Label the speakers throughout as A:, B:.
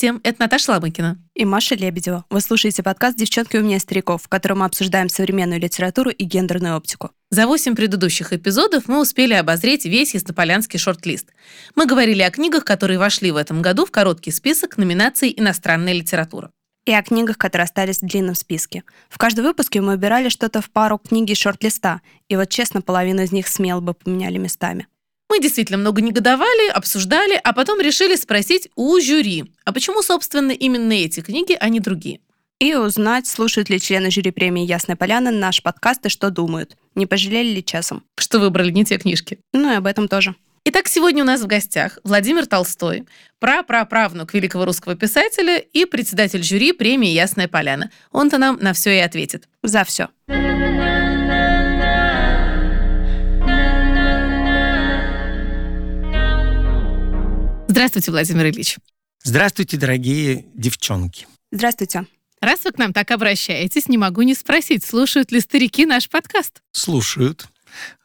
A: Всем, это Наташа Ломыкина.
B: И Маша Лебедева. Вы слушаете подкаст «Девчонки у меня стариков», в котором мы обсуждаем современную литературу и гендерную оптику.
A: За восемь предыдущих эпизодов мы успели обозреть весь яснополянский шорт-лист. Мы говорили о книгах, которые вошли в этом году в короткий список номинаций «Иностранная литература»
B: и о книгах, которые остались в длинном списке. В каждом выпуске мы убирали что-то в пару книги шорт-листа, и вот честно, половину из них смело бы поменяли местами.
A: Мы действительно много негодовали, обсуждали, а потом решили спросить у жюри, а почему, собственно, именно эти книги, а не другие?
B: И узнать, слушают ли члены жюри премии «Ясная поляна» наш подкаст и что думают. Не пожалели ли часом?
A: Что выбрали не те книжки.
B: Ну и об этом тоже.
A: Итак, сегодня у нас в гостях Владимир Толстой, прапраправнук великого русского писателя и председатель жюри премии «Ясная поляна». Он-то нам на все и ответит.
B: За все.
A: Здравствуйте, Владимир Ильич.
C: Здравствуйте, дорогие девчонки.
B: Здравствуйте.
A: Раз вы к нам так обращаетесь, не могу не спросить, слушают ли старики наш подкаст?
C: Слушают.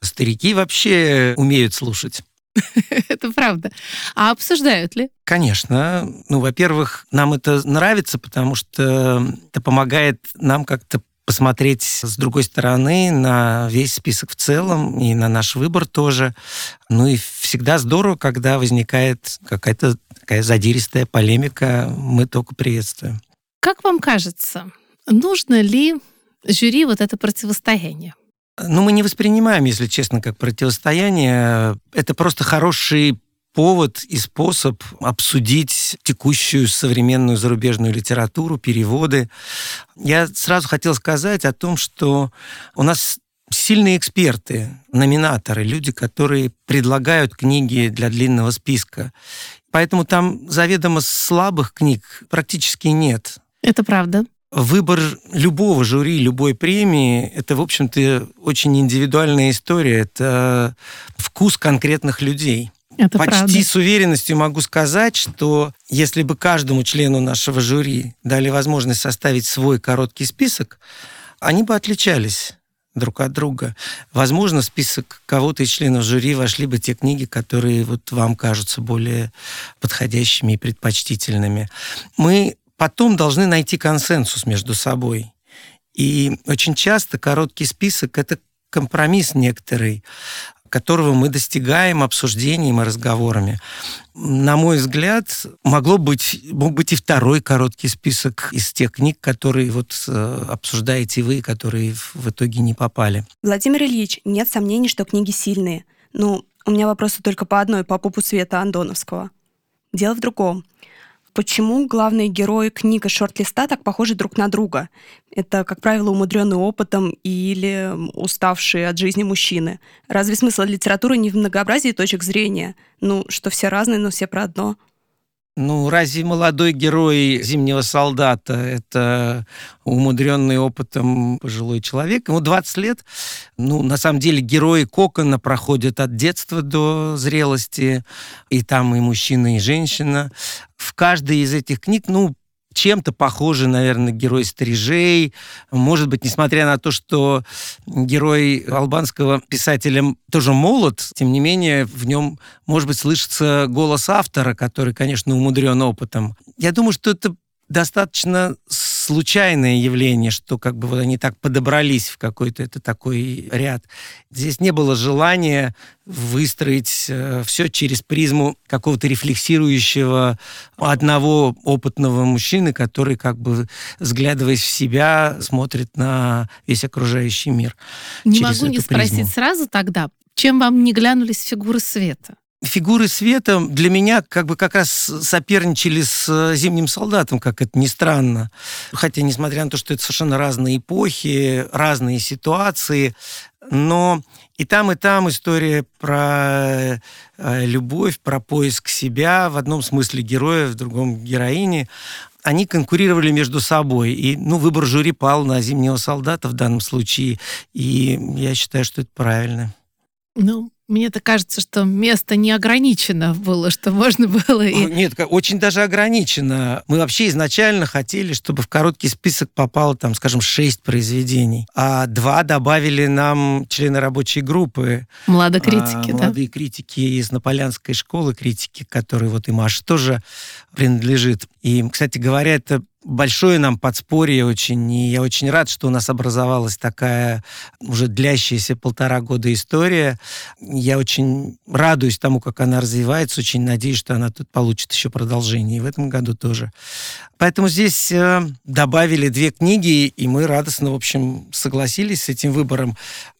C: Старики вообще умеют слушать.
A: Это правда. А обсуждают ли?
C: Конечно. Ну, во-первых, нам это нравится, потому что это помогает нам как-то посмотреть с другой стороны на весь список в целом и на наш выбор тоже. Ну и всегда здорово, когда возникает какая-то такая задиристая полемика, мы только приветствуем.
A: Как вам кажется, нужно ли жюри вот это противостояние?
C: Ну, мы не воспринимаем, если честно, как противостояние. Это просто хороший повод и способ обсудить текущую современную зарубежную литературу, переводы. Я сразу хотел сказать о том, что у нас сильные эксперты, номинаторы, люди, которые предлагают книги для длинного списка. Поэтому там заведомо слабых книг практически нет.
A: Это правда.
C: Выбор любого жюри, любой премии – это, в общем-то, очень индивидуальная история. Это вкус конкретных людей.
A: Это
C: Почти
A: правда.
C: с уверенностью могу сказать, что если бы каждому члену нашего жюри дали возможность составить свой короткий список, они бы отличались друг от друга. Возможно, в список кого-то из членов жюри вошли бы те книги, которые вот вам кажутся более подходящими и предпочтительными. Мы потом должны найти консенсус между собой. И очень часто короткий список — это компромисс некоторый которого мы достигаем обсуждением и разговорами. На мой взгляд, могло быть, мог быть и второй короткий список из тех книг, которые вот э, обсуждаете вы, которые в итоге не попали.
B: Владимир Ильич, нет сомнений, что книги сильные. Ну, у меня вопросы только по одной, по пупу света Андоновского. Дело в другом почему главные герои книг и шорт-листа так похожи друг на друга? Это, как правило, умудренный опытом или уставшие от жизни мужчины. Разве смысл литературы не в многообразии точек зрения? Ну, что все разные, но все про одно.
C: Ну, разве молодой герой «Зимнего солдата» — это умудренный опытом пожилой человек? Ему 20 лет. Ну, на самом деле, герои Кокона проходят от детства до зрелости. И там и мужчина, и женщина. В каждой из этих книг, ну, чем-то похожи, наверное, герой «Стрижей». Может быть, несмотря на то, что герой албанского писателя тоже молод, тем не менее, в нем, может быть, слышится голос автора, который, конечно, умудрен опытом. Я думаю, что это достаточно случайное явление, что как бы вот они так подобрались в какой-то это такой ряд. Здесь не было желания выстроить э, все через призму какого-то рефлексирующего одного опытного мужчины, который как бы, взглядываясь в себя, смотрит на весь окружающий мир.
A: Не могу не призму. спросить сразу тогда, чем вам не глянулись фигуры света?
C: Фигуры света для меня как бы как раз соперничали с э, «Зимним солдатом», как это ни странно. Хотя, несмотря на то, что это совершенно разные эпохи, разные ситуации, но и там, и там история про э, любовь, про поиск себя, в одном смысле героя, в другом героини. Они конкурировали между собой. И ну, выбор жюри пал на «Зимнего солдата» в данном случае. И я считаю, что это правильно.
A: Ну, Мне-то кажется, что место не ограничено было, что можно было... И...
C: Нет, очень даже ограничено. Мы вообще изначально хотели, чтобы в короткий список попало, там, скажем, шесть произведений, а два добавили нам члены рабочей группы.
A: Младокритики, а,
C: да? Молодые критики из Наполянской школы критики, которой вот и Маша тоже принадлежит. И, кстати говоря, это большое нам подспорье очень, и я очень рад, что у нас образовалась такая уже длящаяся полтора года история. Я очень радуюсь тому, как она развивается, очень надеюсь, что она тут получит еще продолжение, и в этом году тоже. Поэтому здесь э, добавили две книги, и мы радостно, в общем, согласились с этим выбором.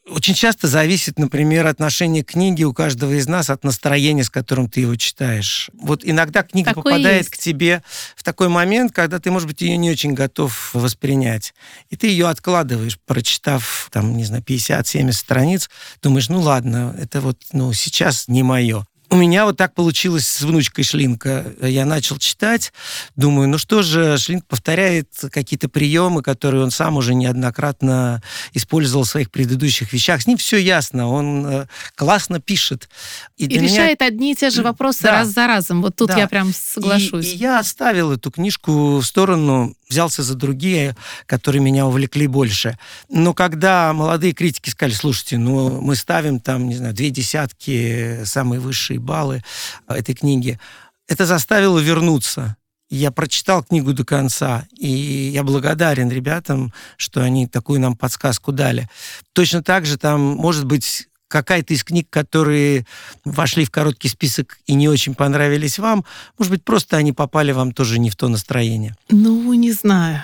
C: Очень часто зависит, например, отношение книги у каждого из нас от настроения, с которым ты его читаешь. Вот иногда книга Такое попадает есть. к тебе в такой момент, когда ты, может быть, ее не очень готов воспринять. И ты ее откладываешь, прочитав, там, не знаю, 50-70 страниц, думаешь, ну ладно, это вот, ну, сейчас не мое. У меня вот так получилось с внучкой Шлинка. Я начал читать, думаю, ну что же, Шлинк повторяет какие-то приемы, которые он сам уже неоднократно использовал в своих предыдущих вещах. С ним все ясно, он э, классно пишет.
A: И, и решает меня... одни и те же вопросы да. раз за разом. Вот тут да. я прям соглашусь.
C: И, и я оставил эту книжку в сторону, взялся за другие, которые меня увлекли больше. Но когда молодые критики сказали, слушайте, ну мы ставим там, не знаю, две десятки, самые высшие баллы этой книги, это заставило вернуться. Я прочитал книгу до конца, и я благодарен ребятам, что они такую нам подсказку дали. Точно так же там, может быть, какая-то из книг, которые вошли в короткий список и не очень понравились вам, может быть, просто они попали вам тоже не в то настроение?
A: Ну, не знаю.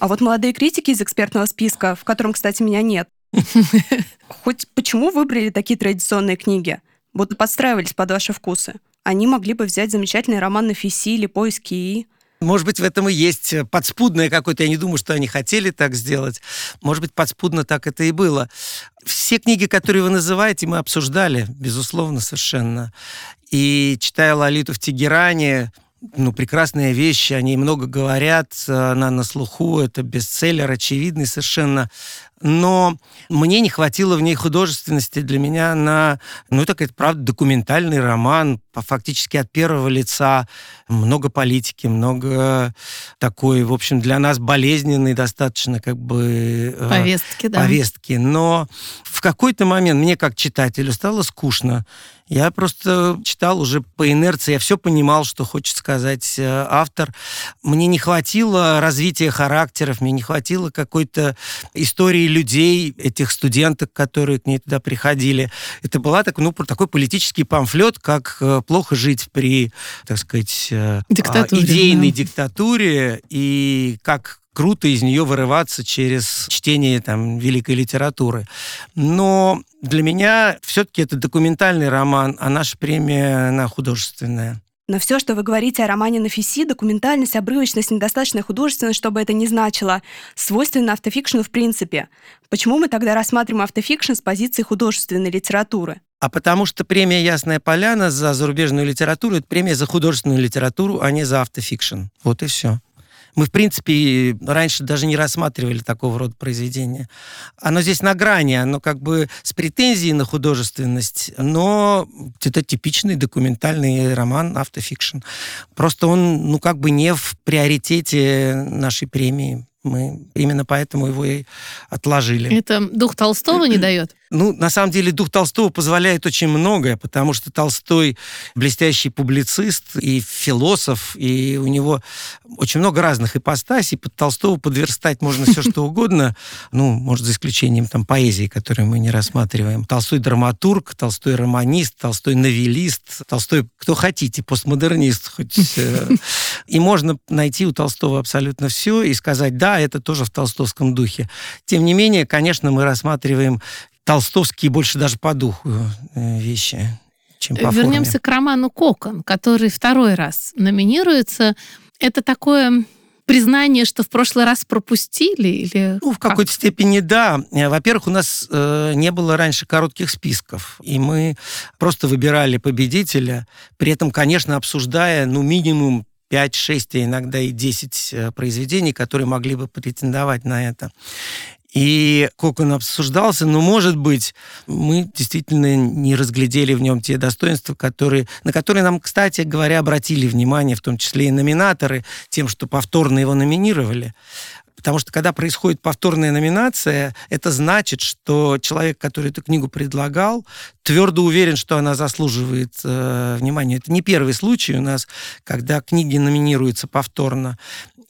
B: А вот молодые критики из экспертного списка, в котором, кстати, меня нет, хоть почему выбрали такие традиционные книги? Будто подстраивались под ваши вкусы. Они могли бы взять замечательный роман на Фиси или «Поиски И».
C: Может быть, в этом и есть подспудное какое-то. Я не думаю, что они хотели так сделать. Может быть, подспудно так это и было. Все книги, которые вы называете, мы обсуждали, безусловно, совершенно. И читая Лолиту в Тегеране, ну, прекрасные вещи, они много говорят, она на слуху, это бестселлер, очевидный совершенно но мне не хватило в ней художественности для меня на, ну, так это правда, документальный роман, фактически от первого лица, много политики, много такой, в общем, для нас болезненной достаточно как бы...
A: Э, повестки, да.
C: Повестки, но в какой-то момент мне как читателю стало скучно. Я просто читал уже по инерции, я все понимал, что хочет сказать э, автор. Мне не хватило развития характеров, мне не хватило какой-то истории людей, этих студенток, которые к ней туда приходили. Это была так, ну, такой политический памфлет, как э, плохо жить при, так сказать, э, диктатуре, идейной да. диктатуре и как круто из нее вырываться через чтение там, великой литературы. Но для меня все-таки это документальный роман, а наша премия, она художественная.
B: Но все, что вы говорите о романе Нафиси, документальность, обрывочность, недостаточная художественность, что бы это ни значило, свойственно автофикшену в принципе. Почему мы тогда рассматриваем автофикшн с позиции художественной литературы?
C: А потому что премия «Ясная поляна» за зарубежную литературу — это премия за художественную литературу, а не за автофикшн. Вот и все. Мы, в принципе, раньше даже не рассматривали такого рода произведения. Оно здесь на грани, оно как бы с претензией на художественность, но это типичный документальный роман, автофикшн. Просто он, ну, как бы не в приоритете нашей премии. Мы именно поэтому его и отложили.
A: Это дух Толстого не дает?
C: Ну, на самом деле, дух Толстого позволяет очень многое, потому что Толстой блестящий публицист и философ, и у него очень много разных ипостасей. Под Толстого подверстать можно все, что угодно, ну, может, за исключением там поэзии, которую мы не рассматриваем. Толстой драматург, Толстой романист, Толстой новелист, Толстой кто хотите, постмодернист хоть. Э. И можно найти у Толстого абсолютно все и сказать, да, это тоже в толстовском духе. Тем не менее, конечно, мы рассматриваем толстовские больше даже по духу э, вещи, чем по
A: Вернемся
C: форме.
A: к роману «Кокон», который второй раз номинируется. Это такое признание, что в прошлый раз пропустили? Или
C: ну, в как? какой-то степени да. Во-первых, у нас э, не было раньше коротких списков, и мы просто выбирали победителя, при этом, конечно, обсуждая, ну, минимум 5, 6, а иногда и 10 э, произведений, которые могли бы претендовать на это. И Кокон обсуждался, но, может быть, мы действительно не разглядели в нем те достоинства, которые, на которые нам, кстати говоря, обратили внимание, в том числе и номинаторы, тем, что повторно его номинировали. Потому что когда происходит повторная номинация, это значит, что человек, который эту книгу предлагал, твердо уверен, что она заслуживает э, внимания. Это не первый случай у нас, когда книги номинируются повторно.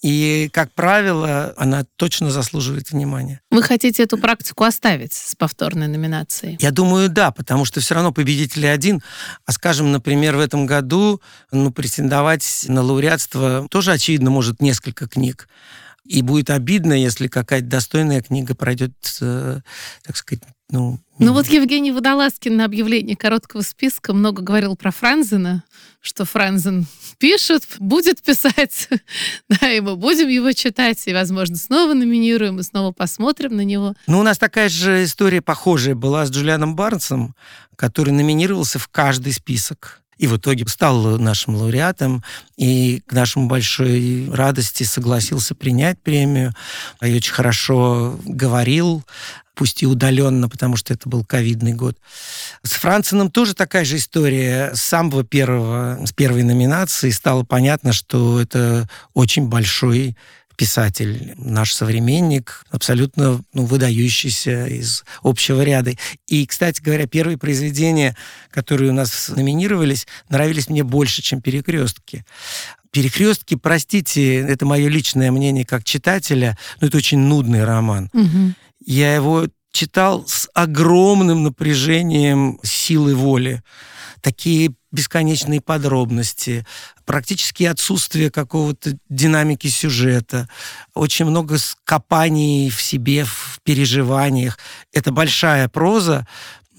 C: И, как правило, она точно заслуживает внимания.
A: Вы хотите эту практику оставить с повторной номинацией?
C: Я думаю, да, потому что все равно победитель один. А, скажем, например, в этом году ну, претендовать на лауреатство тоже, очевидно, может несколько книг. И будет обидно, если какая-то достойная книга пройдет, э, так сказать, ну...
A: Ну вот Евгений Водолазкин на объявлении короткого списка много говорил про Франзена, что Франзен пишет, будет писать, да, и мы будем его читать, и, возможно, снова номинируем, и снова посмотрим на него.
C: Ну, у нас такая же история похожая была с Джулианом Барнсом, который номинировался в каждый список. И в итоге стал нашим лауреатом, и к нашему большой радости согласился принять премию, и очень хорошо говорил, пусть и удаленно, потому что это был ковидный год. С Францином тоже такая же история. С самого первого, с первой номинации стало понятно, что это очень большой писатель, наш современник, абсолютно ну, выдающийся из общего ряда. И, кстати говоря, первые произведения, которые у нас номинировались, нравились мне больше, чем «Перекрестки». «Перекрестки», простите, это мое личное мнение как читателя, но это очень нудный роман.
A: Угу.
C: Я его читал с огромным напряжением силы воли. Такие бесконечные подробности, практически отсутствие какого-то динамики сюжета, очень много скопаний в себе, в переживаниях. Это большая проза,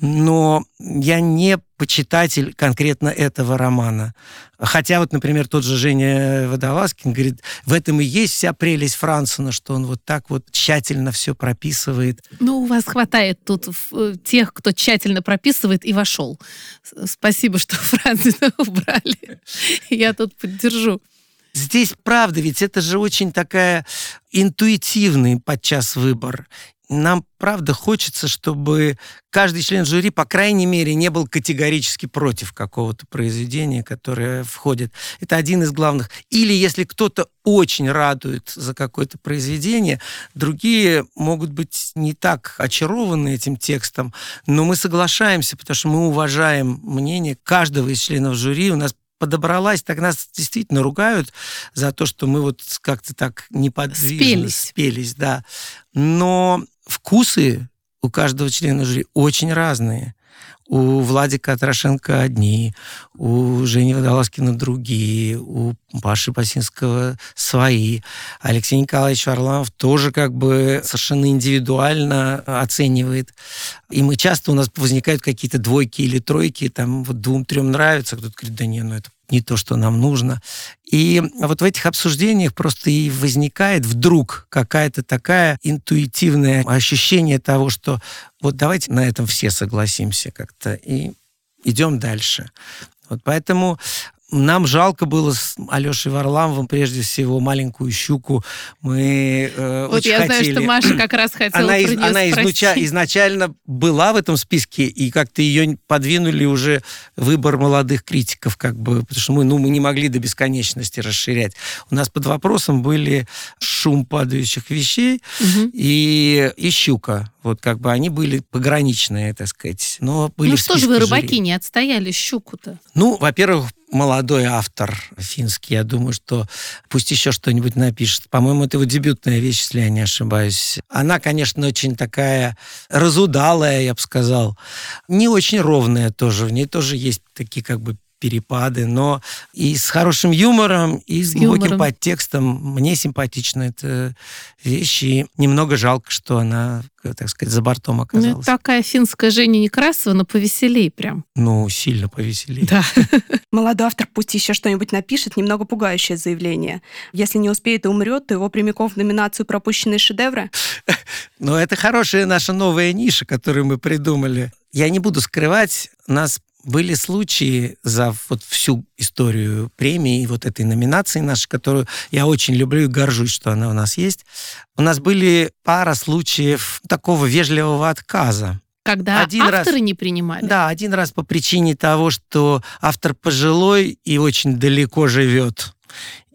C: но я не почитатель конкретно этого романа. Хотя вот, например, тот же Женя Водолазкин говорит, в этом и есть вся прелесть Франсона, что он вот так вот тщательно все прописывает.
A: Ну, у вас хватает тут э, тех, кто тщательно прописывает и вошел. Спасибо, что Франсона убрали. Я тут поддержу.
C: Здесь правда, ведь это же очень такая интуитивный подчас выбор нам, правда, хочется, чтобы каждый член жюри, по крайней мере, не был категорически против какого-то произведения, которое входит. Это один из главных. Или если кто-то очень радует за какое-то произведение, другие могут быть не так очарованы этим текстом, но мы соглашаемся, потому что мы уважаем мнение каждого из членов жюри. У нас подобралась, так нас действительно ругают за то, что мы вот как-то так неподвижно спелись. спелись, да. Но вкусы у каждого члена жюри очень разные. У Владика Атрошенко одни, у Жени Водолазкина другие, у Паши Пасинского свои. Алексей Николаевич Варламов тоже как бы совершенно индивидуально оценивает. И мы часто, у нас возникают какие-то двойки или тройки, там вот двум-трем нравится, кто-то говорит, да не, ну это не то, что нам нужно. И вот в этих обсуждениях просто и возникает вдруг какая-то такая интуитивное ощущение того, что вот давайте на этом все согласимся как-то и идем дальше. Вот поэтому нам жалко было с Алешей Варламовым, прежде всего, маленькую щуку. Мы э,
A: Вот я
C: хотели...
A: знаю, что Маша как раз хотела
C: Она,
A: из,
C: она изнача... изначально была в этом списке, и как-то ее подвинули уже выбор молодых критиков, как бы, потому что мы, ну, мы не могли до бесконечности расширять. У нас под вопросом были шум падающих вещей
A: угу.
C: и, и щука. Вот как бы они были пограничные, так сказать. Но были
A: ну что же вы, рыбаки,
C: жюри.
A: не отстояли щуку-то?
C: Ну, во-первых, молодой автор финский, я думаю, что пусть еще что-нибудь напишет. По-моему, это его дебютная вещь, если я не ошибаюсь. Она, конечно, очень такая разудалая, я бы сказал. Не очень ровная тоже. В ней тоже есть такие как бы перепады, но и с хорошим юмором, и с, с глубоким юмором. подтекстом. Мне симпатична эта вещь, и немного жалко, что она, так сказать, за бортом оказалась.
A: Ну, такая финская Женя Некрасова, но повеселей прям.
C: Ну, сильно повеселей.
A: Да.
B: Молодой автор пусть еще что-нибудь напишет, немного пугающее заявление. Если не успеет и умрет, то его прямиком в номинацию «Пропущенные шедевры».
C: Ну, это хорошая наша новая ниша, которую мы придумали. Я не буду скрывать, нас были случаи за вот всю историю премии и вот этой номинации нашей, которую я очень люблю и горжусь, что она у нас есть. У нас были пара случаев такого вежливого отказа.
A: Когда один авторы раз, не принимали?
C: Да, один раз по причине того, что автор пожилой и очень далеко живет.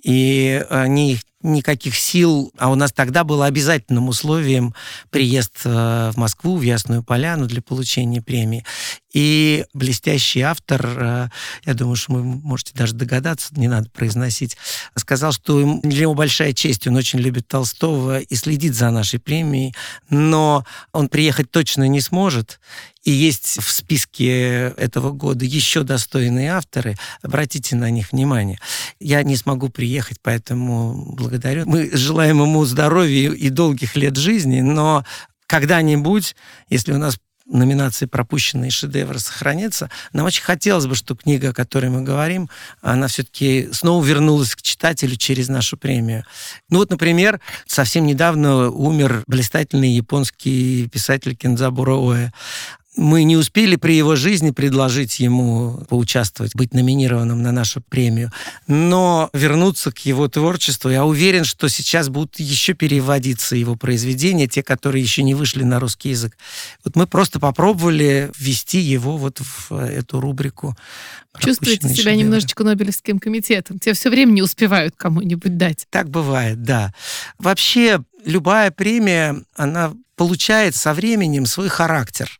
C: И они никаких сил, а у нас тогда было обязательным условием приезд э, в Москву, в Ясную Поляну для получения премии. И блестящий автор, э, я думаю, что вы можете даже догадаться, не надо произносить, сказал, что для него большая честь, он очень любит Толстого и следит за нашей премией, но он приехать точно не сможет, и есть в списке этого года еще достойные авторы, обратите на них внимание. Я не смогу приехать, поэтому благодарю. Мы желаем ему здоровья и долгих лет жизни, но когда-нибудь, если у нас номинации пропущенные шедевры сохранятся. Нам очень хотелось бы, чтобы книга, о которой мы говорим, она все-таки снова вернулась к читателю через нашу премию. Ну вот, например, совсем недавно умер блистательный японский писатель Кензабуро Оэ мы не успели при его жизни предложить ему поучаствовать, быть номинированным на нашу премию. Но вернуться к его творчеству, я уверен, что сейчас будут еще переводиться его произведения, те, которые еще не вышли на русский язык. Вот мы просто попробовали ввести его вот в эту рубрику.
A: Чувствуете себя шедевры. немножечко Нобелевским комитетом? Тебе все время не успевают кому-нибудь дать.
C: Так бывает, да. Вообще, любая премия, она получает со временем свой характер.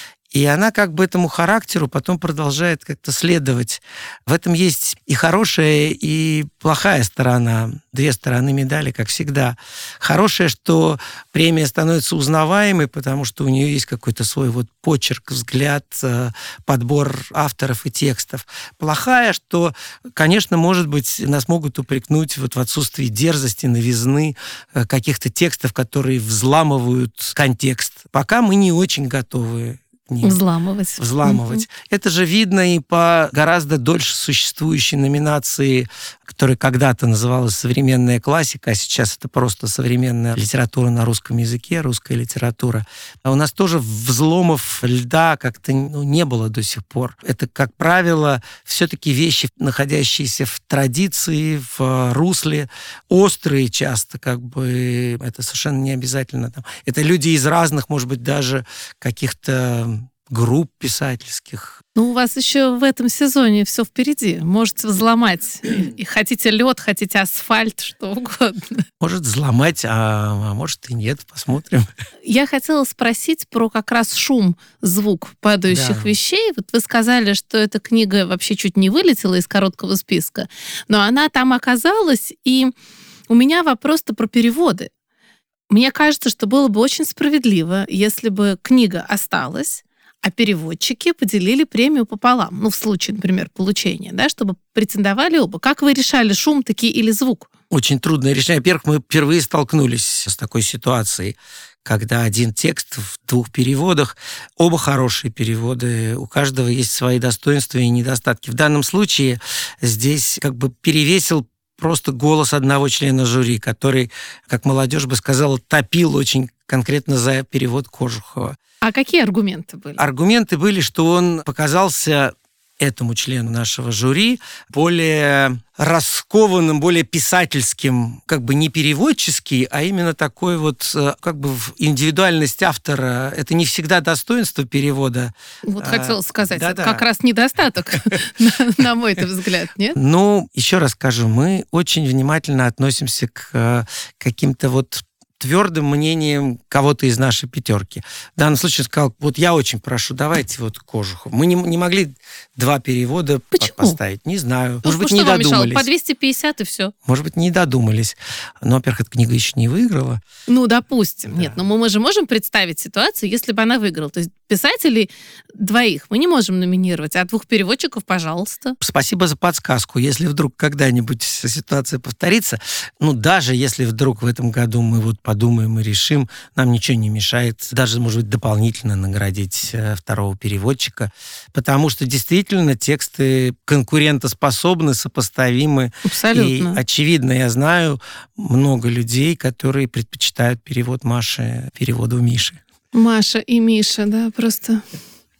C: И она как бы этому характеру потом продолжает как-то следовать. В этом есть и хорошая, и плохая сторона. Две стороны медали, как всегда. Хорошая, что премия становится узнаваемой, потому что у нее есть какой-то свой вот почерк, взгляд, э, подбор авторов и текстов. Плохая, что, конечно, может быть, нас могут упрекнуть вот в отсутствии дерзости, новизны, э, каких-то текстов, которые взламывают контекст. Пока мы не очень готовы
A: ним. Взламывать.
C: Взламывать. Угу. Это же видно и по гораздо дольше существующей номинации, которая когда-то называлась «Современная классика», а сейчас это просто современная литература на русском языке, русская литература. А у нас тоже взломов льда как-то ну, не было до сих пор. Это, как правило, все-таки вещи, находящиеся в традиции, в русле, острые часто, как бы это совершенно не обязательно. Это люди из разных, может быть, даже каких-то групп писательских.
A: Ну, у вас еще в этом сезоне все впереди. Можете взломать. И хотите лед, хотите асфальт, что угодно.
C: Может взломать, а, а может и нет. Посмотрим.
A: Я хотела спросить про как раз шум, звук падающих да. вещей. Вот вы сказали, что эта книга вообще чуть не вылетела из короткого списка, но она там оказалась, и у меня вопрос-то про переводы. Мне кажется, что было бы очень справедливо, если бы книга осталась, а переводчики поделили премию пополам. Ну, в случае, например, получения, да, чтобы претендовали оба. Как вы решали, шум таки или звук?
C: Очень трудное решение. Во-первых, мы впервые столкнулись с такой ситуацией, когда один текст в двух переводах, оба хорошие переводы, у каждого есть свои достоинства и недостатки. В данном случае здесь как бы перевесил просто голос одного члена жюри, который, как молодежь бы сказала, топил очень конкретно за перевод Кожухова.
A: А какие аргументы были?
C: Аргументы были, что он показался этому члену нашего жюри более раскованным, более писательским, как бы не переводческий, а именно такой вот э, как бы индивидуальность автора. Это не всегда достоинство перевода.
A: Вот а, хотела сказать, да, это да. как раз недостаток, на мой взгляд, нет?
C: Ну, еще раз скажу, мы очень внимательно относимся к э, каким-то вот твердым мнением кого-то из нашей пятерки. В данном случае сказал, вот я очень прошу, давайте вот Кожухов. Мы не, не могли два перевода
A: Почему?
C: поставить, не знаю.
A: Ну, Может быть, не додумались. По 250 и все.
C: Может быть, не додумались. Но, во-первых, эта книга еще не выиграла.
A: Ну, допустим. Да. Нет, но мы же можем представить ситуацию, если бы она выиграла. То есть писателей двоих мы не можем номинировать, а двух переводчиков, пожалуйста.
C: Спасибо за подсказку. Если вдруг когда-нибудь ситуация повторится, ну, даже если вдруг в этом году мы вот подумаем и решим, нам ничего не мешает даже, может быть, дополнительно наградить э, второго переводчика, потому что действительно тексты конкурентоспособны, сопоставимы.
A: Абсолютно.
C: И, очевидно, я знаю много людей, которые предпочитают перевод Маши переводу Миши.
A: Маша и Миша, да, просто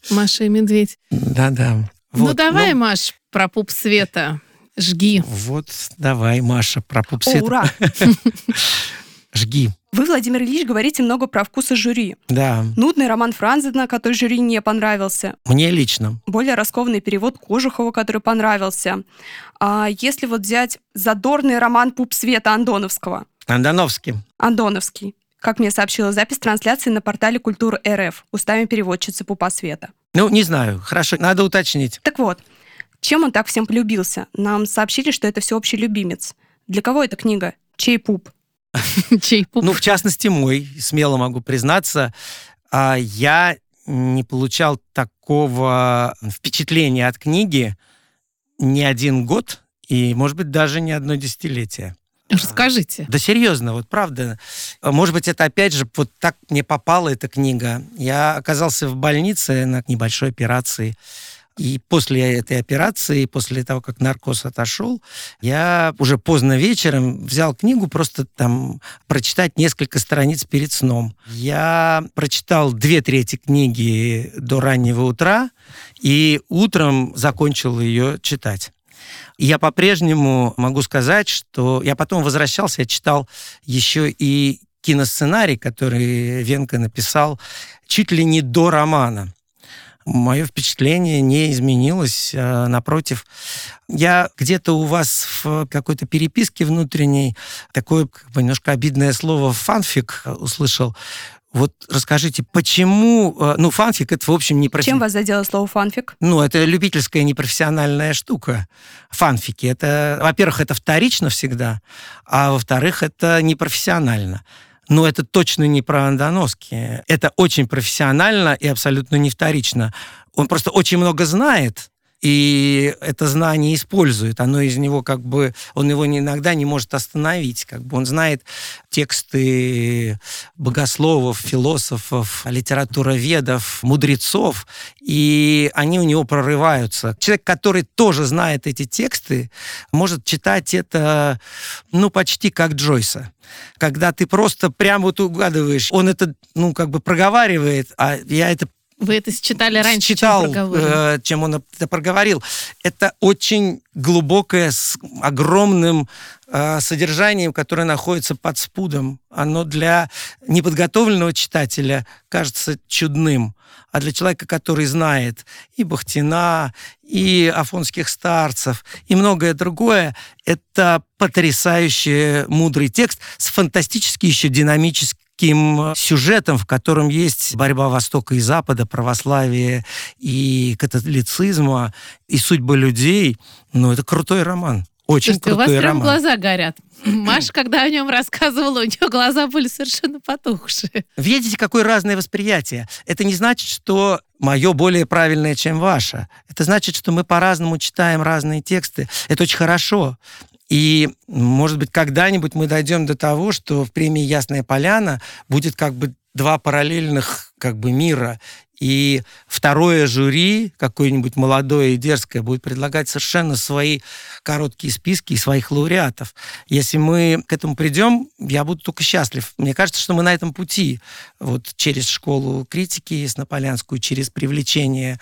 A: Маша и медведь.
C: Да-да.
A: ну
C: Вот,
A: давай, Маш, про пуп света. Жги.
C: Вот, давай, Маша, про
B: О,
C: пупсет.
B: ура!
C: Жги.
B: Вы, Владимир Ильич, говорите много про вкусы жюри.
C: Да,
B: Нудный роман Франзена, который жюри не понравился.
C: мне лично.
B: Более раскованный перевод Кожухова, который понравился. А если вот взять задорный роман «Пуп света» Андоновского,
C: Андановский.
B: Андоновский, как мне сообщила запись трансляции на портале Культура РФ устами переводчицы Пупа Света.
C: Ну, не знаю, хорошо, надо уточнить.
B: Так вот, чем он так всем полюбился? Нам сообщили, что это всеобщий любимец. Для кого эта книга? Чей пуп?
A: Чей пуп?
C: Ну, в частности, мой, смело могу признаться, а, я не получал такого впечатления от книги ни один год и, может быть, даже не одно десятилетие.
A: Расскажите.
C: Да серьезно, вот правда. Может быть, это опять же вот так мне попала эта книга. Я оказался в больнице на небольшой операции. И после этой операции, после того, как наркоз отошел, я уже поздно вечером взял книгу просто там прочитать несколько страниц перед сном. Я прочитал две трети книги до раннего утра и утром закончил ее читать. Я по-прежнему могу сказать, что я потом возвращался, я читал еще и киносценарий, который Венка написал чуть ли не до романа. Мое впечатление не изменилось, а, напротив. Я где-то у вас в какой-то переписке внутренней такое как бы, немножко обидное слово «фанфик» услышал. Вот расскажите, почему... э, Ну, фанфик — это, в общем, не про...
B: Чем вас задело слово «фанфик»?
C: Ну, это любительская непрофессиональная штука. Фанфики. Это, во-первых, это вторично всегда, а во-вторых, это непрофессионально. Но это точно не про Андоноски. Это очень профессионально и абсолютно не вторично. Он просто очень много знает, и это знание использует. Оно из него как бы... Он его иногда не может остановить. Как бы он знает тексты богословов, философов, литературоведов, мудрецов, и они у него прорываются. Человек, который тоже знает эти тексты, может читать это, ну, почти как Джойса. Когда ты просто прям вот угадываешь, он это, ну, как бы проговаривает, а я это
A: Вы это считали раньше,
C: читал,
A: чем проговорили.
C: э, чем он это проговорил. Это очень глубокое, с огромным э, содержанием, которое находится под спудом. Оно для неподготовленного читателя кажется чудным, а для человека, который знает и Бахтина, и афонских старцев, и многое другое, это потрясающий мудрый текст с фантастически еще динамическим таким сюжетом, в котором есть борьба Востока и Запада, православия и католицизма, и судьба людей. Ну, это крутой роман. Очень
A: Слушайте, у вас
C: крутой
A: прям
C: роман.
A: глаза горят. Маша, когда о нем рассказывала, у нее глаза были совершенно потухшие.
C: Видите, какое разное восприятие. Это не значит, что мое более правильное, чем ваше. Это значит, что мы по-разному читаем разные тексты. Это очень хорошо. И, может быть, когда-нибудь мы дойдем до того, что в премии «Ясная поляна» будет как бы два параллельных как бы мира. И второе жюри, какое-нибудь молодое и дерзкое, будет предлагать совершенно свои короткие списки и своих лауреатов. Если мы к этому придем, я буду только счастлив. Мне кажется, что мы на этом пути. Вот через школу критики Яснополянскую, через привлечение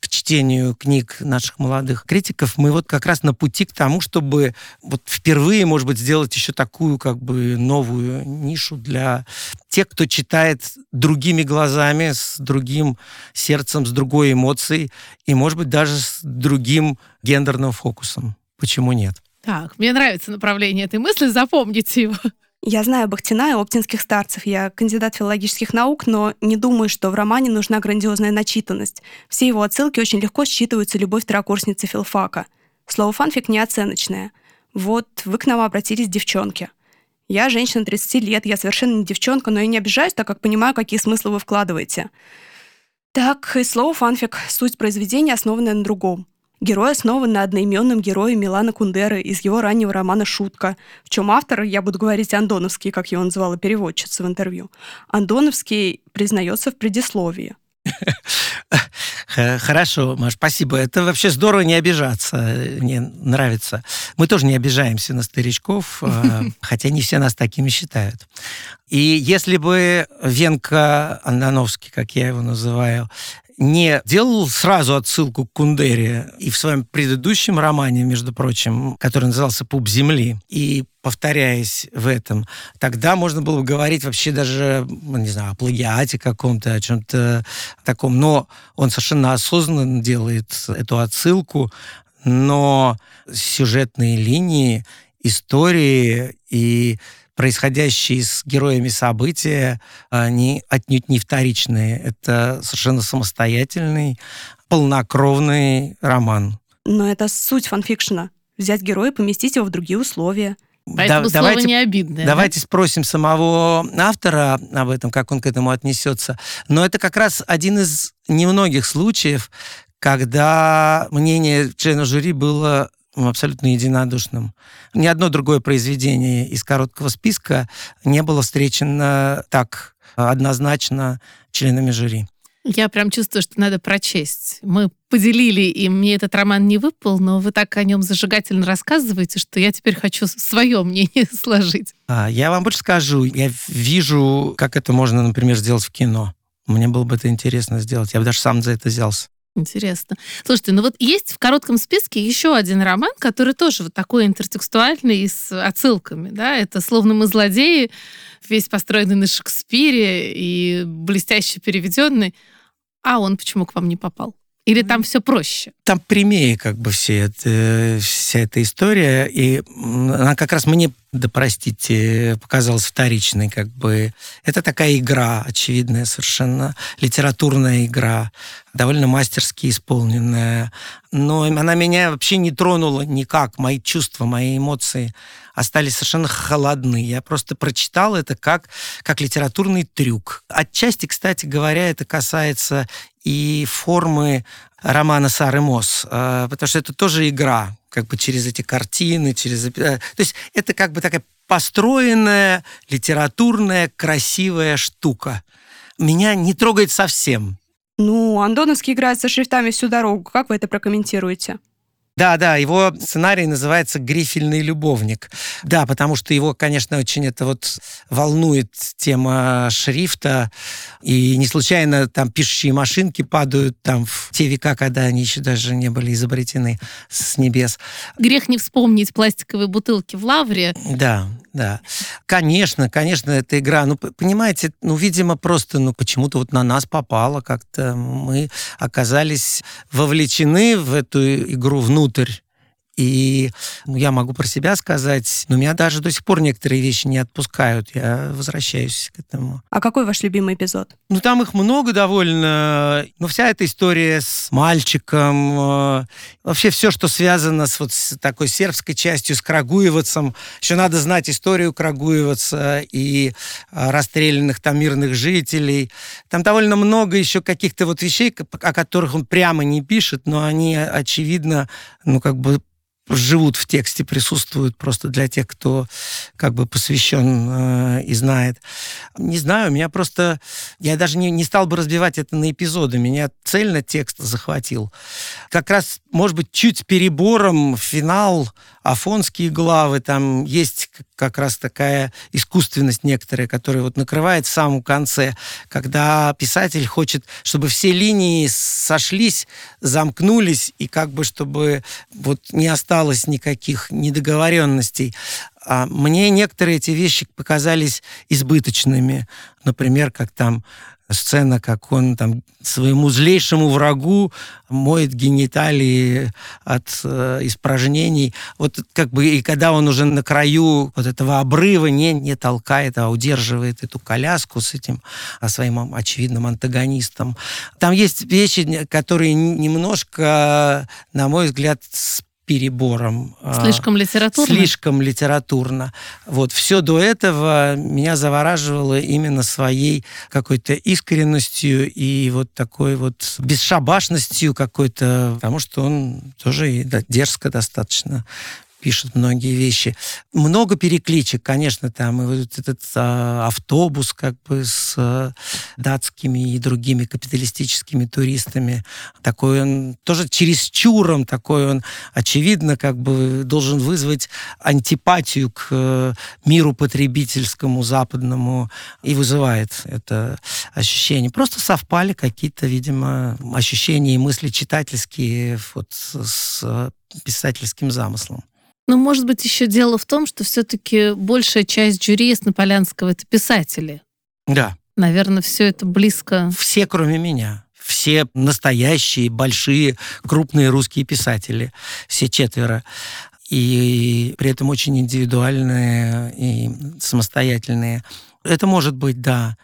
C: к чтению книг наших молодых критиков, мы вот как раз на пути к тому, чтобы вот впервые, может быть, сделать еще такую как бы новую нишу для тех, кто читает другими глазами, с другим сердцем, с другой эмоцией и, может быть, даже с другим гендерным фокусом. Почему нет?
A: Так, мне нравится направление этой мысли, запомните его.
B: Я знаю Бахтина и оптинских старцев. Я кандидат филологических наук, но не думаю, что в романе нужна грандиозная начитанность. Все его отсылки очень легко считываются любовь второкурсницы филфака. Слово «фанфик» неоценочное. Вот вы к нам обратились, девчонки. Я женщина 30 лет, я совершенно не девчонка, но я не обижаюсь, так как понимаю, какие смыслы вы вкладываете. Так, и слово «фанфик» — суть произведения, основанная на другом. Герой основан на одноименном герое Милана Кундеры из его раннего романа «Шутка», в чем автор, я буду говорить Андоновский, как его называла переводчица в интервью, Андоновский признается в предисловии.
C: Хорошо, Маш, спасибо. Это вообще здорово не обижаться. Мне нравится. Мы тоже не обижаемся на старичков, а, хотя не все нас такими считают. И если бы Венка Андановский, как я его называю, не делал сразу отсылку к Кундере и в своем предыдущем романе, между прочим, который назывался «Пуп земли», и повторяясь в этом, тогда можно было бы говорить вообще даже, ну, не знаю, о плагиате каком-то, о чем-то таком. Но он совершенно осознанно делает эту отсылку, но сюжетные линии, истории и происходящие с героями события, они отнюдь не вторичные. Это совершенно самостоятельный, полнокровный роман.
B: Но это суть фанфикшена. Взять героя, поместить его в другие условия.
A: Поэтому да, слово давайте, не обидное.
C: Давайте да? спросим самого автора об этом, как он к этому отнесется. Но это как раз один из немногих случаев, когда мнение члена жюри было абсолютно единодушным. Ни одно другое произведение из короткого списка не было встречено так однозначно членами жюри.
A: Я прям чувствую, что надо прочесть. Мы поделили, и мне этот роман не выпал, но вы так о нем зажигательно рассказываете, что я теперь хочу свое мнение сложить.
C: А, я вам больше скажу. Я вижу, как это можно, например, сделать в кино. Мне было бы это интересно сделать. Я бы даже сам за это взялся.
A: Интересно. Слушайте, ну вот есть в коротком списке еще один роман, который тоже вот такой интертекстуальный и с отсылками, да, это «Словно мы злодеи», весь построенный на Шекспире и блестяще переведенный. А он почему к вам не попал? Или там все проще?
C: Там прямее как бы все это, вся эта история, и она как раз мне, да простите, показалась вторичной как бы. Это такая игра, очевидная совершенно, литературная игра, довольно мастерски исполненная. Но она меня вообще не тронула никак, мои чувства, мои эмоции остались совершенно холодны. Я просто прочитал это как, как литературный трюк. Отчасти, кстати говоря, это касается и формы романа Сары Мосс, а, потому что это тоже игра, как бы через эти картины, через... Э, то есть это как бы такая построенная, литературная, красивая штука. Меня не трогает совсем.
B: Ну, Андоновский играет со шрифтами всю дорогу. Как вы это прокомментируете?
C: Да, да, его сценарий называется «Грифельный любовник». Да, потому что его, конечно, очень это вот волнует тема шрифта. И не случайно там пишущие машинки падают там в те века, когда они еще даже не были изобретены с небес.
A: Грех не вспомнить пластиковые бутылки в лавре.
C: Да, да. Конечно, конечно, эта игра, ну, понимаете, ну, видимо, просто, ну, почему-то вот на нас попало как-то. Мы оказались вовлечены в эту игру внутрь. И ну, я могу про себя сказать, но меня даже до сих пор некоторые вещи не отпускают. Я возвращаюсь к этому.
B: А какой ваш любимый эпизод?
C: Ну, там их много довольно. Ну, вся эта история с мальчиком, э, вообще все, что связано с вот с такой сербской частью, с Крагуевцем. Еще надо знать историю Крагуевца и э, расстрелянных там мирных жителей. Там довольно много еще каких-то вот вещей, о которых он прямо не пишет, но они, очевидно, ну, как бы живут в тексте, присутствуют просто для тех, кто как бы посвящен э, и знает. Не знаю, меня просто... Я даже не, не стал бы разбивать это на эпизоды. Меня цельно текст захватил. Как раз, может быть, чуть перебором финал, афонские главы, там есть как раз такая искусственность некоторая, которая вот накрывает в самом конце, когда писатель хочет, чтобы все линии сошлись, замкнулись, и как бы чтобы вот не осталось никаких недоговоренностей. А мне некоторые эти вещи показались избыточными. Например, как там сцена, как он там своему злейшему врагу моет гениталии от э, испражнений. Вот как бы и когда он уже на краю вот этого обрыва не, не толкает, а удерживает эту коляску с этим а своим очевидным антагонистом. Там есть вещи, которые немножко, на мой взгляд, перебором.
A: А, слишком литературно?
C: Слишком литературно. Вот все до этого меня завораживало именно своей какой-то искренностью и вот такой вот бесшабашностью какой-то, потому что он тоже и дерзко достаточно пишут многие вещи. Много перекличек, конечно, там. И вот этот а, автобус как бы с а, датскими и другими капиталистическими туристами. Такой он тоже через чуром такой он, очевидно, как бы должен вызвать антипатию к э, миру потребительскому, западному, и вызывает это ощущение. Просто совпали какие-то, видимо, ощущения и мысли читательские вот с писательским замыслом.
A: Но, ну, может быть, еще дело в том, что все-таки большая часть жюри Наполянского это писатели.
C: Да.
A: Наверное, все это близко.
C: Все, кроме меня. Все настоящие, большие, крупные русские писатели. Все четверо. И при этом очень индивидуальные и самостоятельные. Это может быть, да.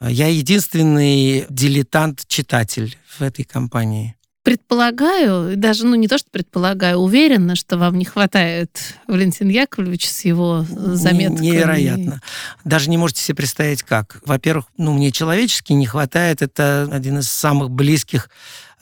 C: Я единственный дилетант-читатель в этой компании
A: предполагаю, даже, ну, не то, что предполагаю, уверена, что вам не хватает Валентина Яковлевича с его заметками.
C: Невероятно. Даже не можете себе представить, как. Во-первых, ну, мне человечески не хватает. Это один из самых близких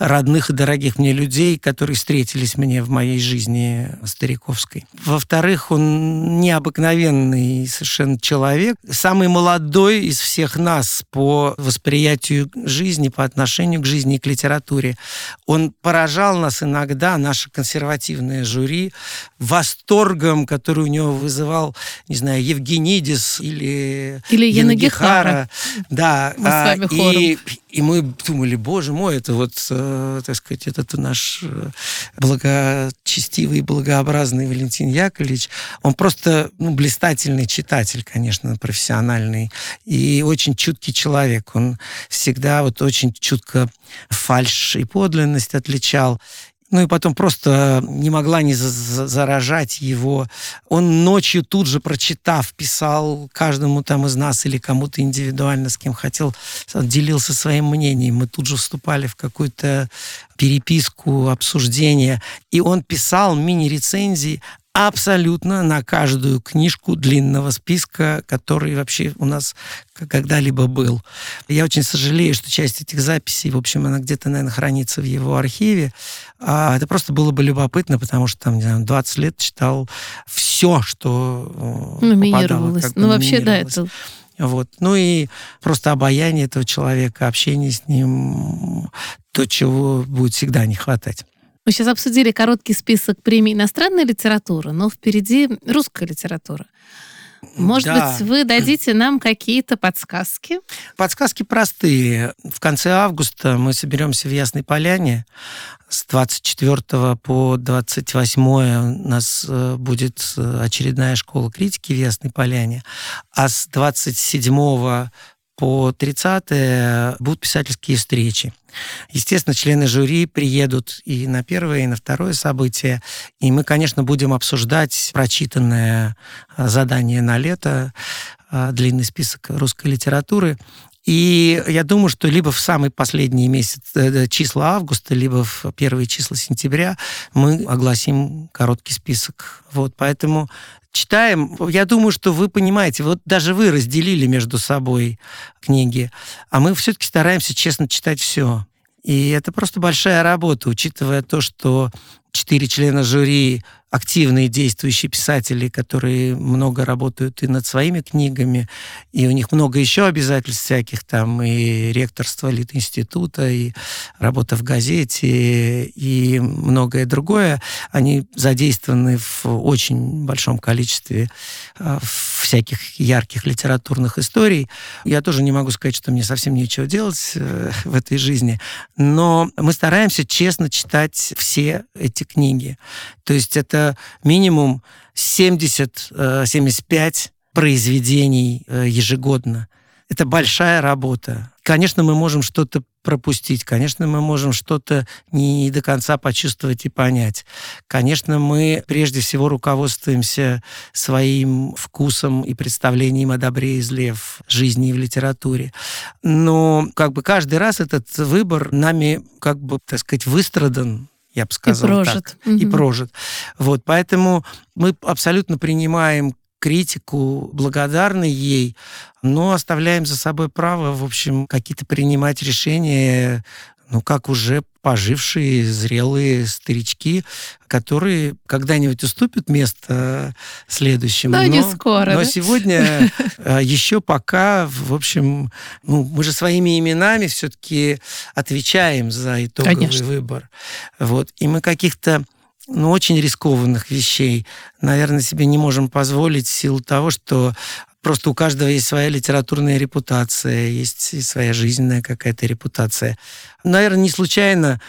C: родных и дорогих мне людей, которые встретились мне в моей жизни стариковской. Во-вторых, он необыкновенный совершенно человек, самый молодой из всех нас по восприятию жизни, по отношению к жизни и к литературе. Он поражал нас иногда, наше консервативное жюри, восторгом, который у него вызывал, не знаю, Евгенидис или,
A: или Янагихара.
C: Да.
A: Мы с вами хором.
C: И, и мы думали, боже мой, это вот, э, так сказать, этот наш э, благочестивый, благообразный Валентин Яковлевич. Он просто ну, блистательный читатель, конечно, профессиональный. И очень чуткий человек. Он всегда вот очень чутко фальш и подлинность отличал. Ну и потом просто не могла не заражать его. Он ночью тут же прочитав, писал каждому там из нас или кому-то индивидуально, с кем хотел, делился своим мнением. Мы тут же вступали в какую-то переписку, обсуждение. И он писал мини-рецензии абсолютно на каждую книжку длинного списка, который вообще у нас когда-либо был. Я очень сожалею, что часть этих записей, в общем, она где-то, наверное, хранится в его архиве. А это просто было бы любопытно, потому что там, не знаю, 20 лет читал все, что
A: э, номинировалось. Ну, вообще, да, это
C: вот. Ну и просто обаяние этого человека, общение с ним, то, чего будет всегда не хватать.
A: Мы сейчас обсудили короткий список премий иностранной литературы, но впереди русская литература. Может да. быть, вы дадите нам какие-то подсказки?
C: Подсказки простые. В конце августа мы соберемся в Ясной Поляне. С 24 по 28 у нас э, будет э, очередная школа критики в Ясной Поляне. А с 27 по 30 будут писательские встречи. Естественно, члены жюри приедут и на первое, и на второе событие. И мы, конечно, будем обсуждать прочитанное а, задание на лето, а, длинный список русской литературы. И я думаю, что либо в самый последний месяц, э, числа августа, либо в первые числа сентября мы огласим короткий список. Вот, поэтому читаем, я думаю, что вы понимаете, вот даже вы разделили между собой книги, а мы все-таки стараемся честно читать все. И это просто большая работа, учитывая то, что четыре члена жюри активные действующие писатели, которые много работают и над своими книгами, и у них много еще обязательств всяких, там и ректорство Литинститута, и работа в газете, и многое другое. Они задействованы в очень большом количестве а, всяких ярких литературных историй. Я тоже не могу сказать, что мне совсем нечего делать э, в этой жизни, но мы стараемся честно читать все эти книги. То есть это минимум 70-75 э, произведений э, ежегодно. Это большая работа. Конечно, мы можем что-то пропустить. Конечно, мы можем что-то не до конца почувствовать и понять. Конечно, мы прежде всего руководствуемся своим вкусом и представлением о добре и зле в жизни и в литературе. Но как бы каждый раз этот выбор нами, как бы, так сказать, выстрадан я бы сказал.
A: И прожит.
C: Так, угу. И прожит. Вот, поэтому мы абсолютно принимаем критику, благодарны ей, но оставляем за собой право, в общем, какие-то принимать решения ну, как уже пожившие, зрелые старички, которые когда-нибудь уступят место следующим.
A: Но, но не скоро.
C: Но
A: да?
C: сегодня э, еще пока, в общем, ну, мы же своими именами все-таки отвечаем за итоговый Конечно. выбор. Вот. И мы каких-то ну, очень рискованных вещей, наверное, себе не можем позволить в силу того, что Просто у каждого есть своя литературная репутация, есть и своя жизненная какая-то репутация. Наверное, не случайно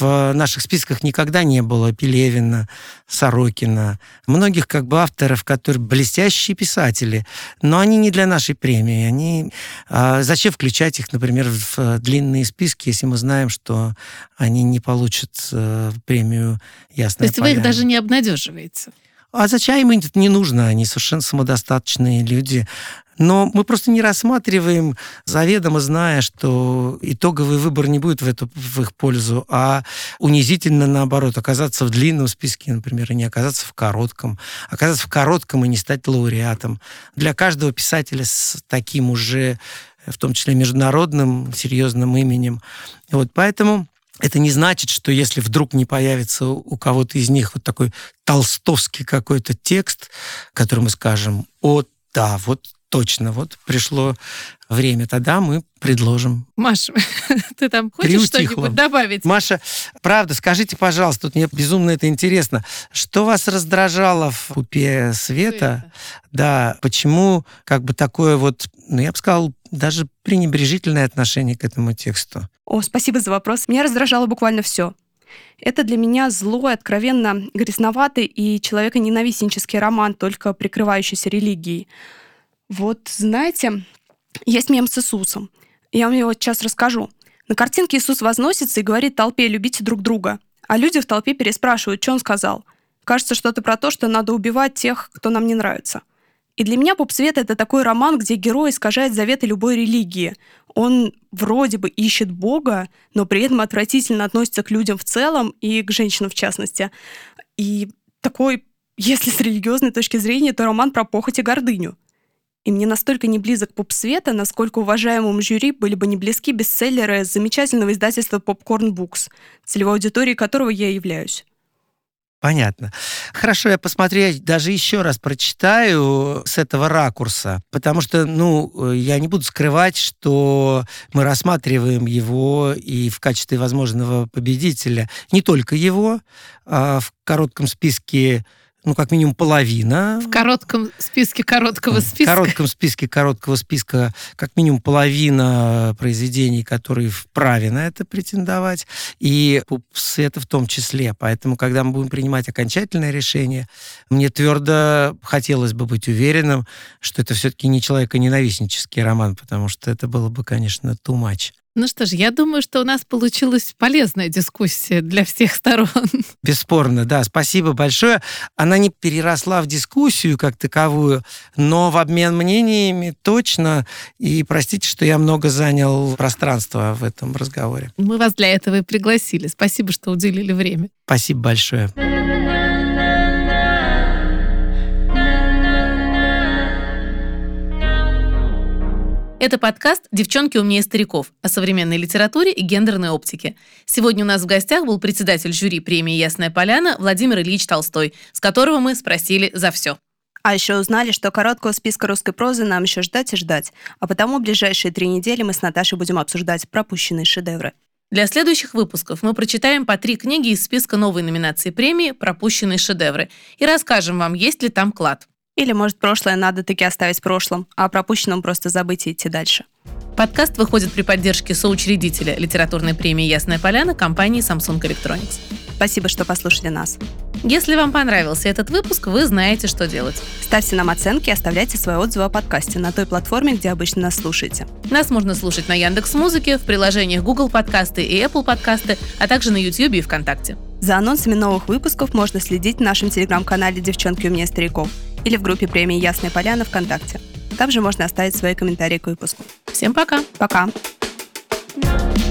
C: в наших списках никогда не было Пелевина, Сорокина, многих как бы авторов, которые блестящие писатели, но они не для нашей премии. Они, а зачем включать их, например, в длинные списки, если мы знаем, что они не получат э, премию Ясная
A: То есть вы их даже не обнадеживаете?
C: А зачем им это не нужно? Они совершенно самодостаточные люди. Но мы просто не рассматриваем, заведомо зная, что итоговый выбор не будет в, эту, в их пользу, а унизительно наоборот, оказаться в длинном списке, например, и не оказаться в коротком. Оказаться в коротком и не стать лауреатом. Для каждого писателя с таким уже, в том числе международным, серьезным именем. Вот поэтому это не значит, что если вдруг не появится у кого-то из них вот такой толстовский какой-то текст, который мы скажем, о, да, вот точно, вот пришло время, тогда мы предложим.
A: Маша, ты там хочешь что-нибудь добавить?
C: Маша, правда, скажите, пожалуйста, тут мне безумно это интересно, что вас раздражало в «Пупе света»? Света. Да, почему как бы такое вот, ну, я бы сказал, даже пренебрежительное отношение к этому тексту?
B: О, спасибо за вопрос. Меня раздражало буквально все. Это для меня злой, откровенно грязноватый и человеконенавистнический роман, только прикрывающийся религией. Вот, знаете, есть мем с Иисусом. Я вам его сейчас расскажу. На картинке Иисус возносится и говорит толпе «любите друг друга». А люди в толпе переспрашивают, что он сказал. Кажется, что-то про то, что надо убивать тех, кто нам не нравится. И для меня «Поп-свет» — это такой роман, где герой искажает заветы любой религии. Он вроде бы ищет Бога, но при этом отвратительно относится к людям в целом и к женщинам в частности. И такой, если с религиозной точки зрения, то роман про похоть и гордыню. И мне настолько не близок поп-света, насколько уважаемому жюри были бы не близки бестселлеры замечательного издательства Popcorn Books, целевой аудиторией которого я являюсь.
C: Понятно. Хорошо, я посмотрю, я даже еще раз прочитаю с этого ракурса, потому что, ну, я не буду скрывать, что мы рассматриваем его и в качестве возможного победителя не только его, а в коротком списке ну, как минимум половина.
A: В коротком списке короткого списка.
C: В коротком списке короткого списка как минимум половина произведений, которые вправе на это претендовать, и это в том числе. Поэтому, когда мы будем принимать окончательное решение, мне твердо хотелось бы быть уверенным, что это все-таки не человеконенавистнический роман, потому что это было бы, конечно, too much.
A: Ну что ж, я думаю, что у нас получилась полезная дискуссия для всех сторон.
C: Бесспорно, да. Спасибо большое. Она не переросла в дискуссию как таковую, но в обмен мнениями точно. И простите, что я много занял пространства в этом разговоре.
A: Мы вас для этого и пригласили. Спасибо, что уделили время.
C: Спасибо большое.
A: Это подкаст «Девчонки умнее стариков» о современной литературе и гендерной оптике. Сегодня у нас в гостях был председатель жюри премии «Ясная поляна» Владимир Ильич Толстой, с которого мы спросили за все.
B: А еще узнали, что короткого списка русской прозы нам еще ждать и ждать. А потому ближайшие три недели мы с Наташей будем обсуждать пропущенные шедевры.
A: Для следующих выпусков мы прочитаем по три книги из списка новой номинации премии «Пропущенные шедевры» и расскажем вам, есть ли там клад.
B: Или, может, прошлое надо таки оставить в прошлом, а о пропущенном просто забыть и идти дальше.
A: Подкаст выходит при поддержке соучредителя литературной премии «Ясная поляна» компании Samsung Electronics.
B: Спасибо, что послушали нас.
A: Если вам понравился этот выпуск, вы знаете, что делать.
B: Ставьте нам оценки и оставляйте свои отзывы о подкасте на той платформе, где обычно нас слушаете.
A: Нас можно слушать на Яндекс Музыке, в приложениях Google Подкасты и Apple Подкасты, а также на YouTube и ВКонтакте.
B: За анонсами новых выпусков можно следить в нашем телеграм-канале «Девчонки умнее стариков» или в группе премии «Ясная поляна» ВКонтакте. Там же можно оставить свои комментарии к выпуску.
A: Всем пока!
B: Пока! thank you